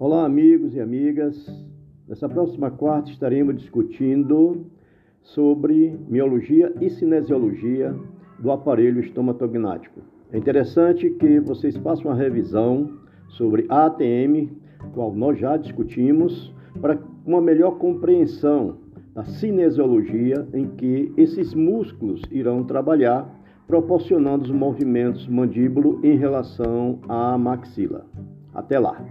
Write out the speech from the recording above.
Olá, amigos e amigas. Nessa próxima quarta estaremos discutindo sobre miologia e cinesiologia do aparelho estomatognático. É interessante que vocês façam uma revisão sobre a ATM, qual nós já discutimos, para uma melhor compreensão da cinesiologia em que esses músculos irão trabalhar, proporcionando os movimentos mandíbulo em relação à maxila. Até lá!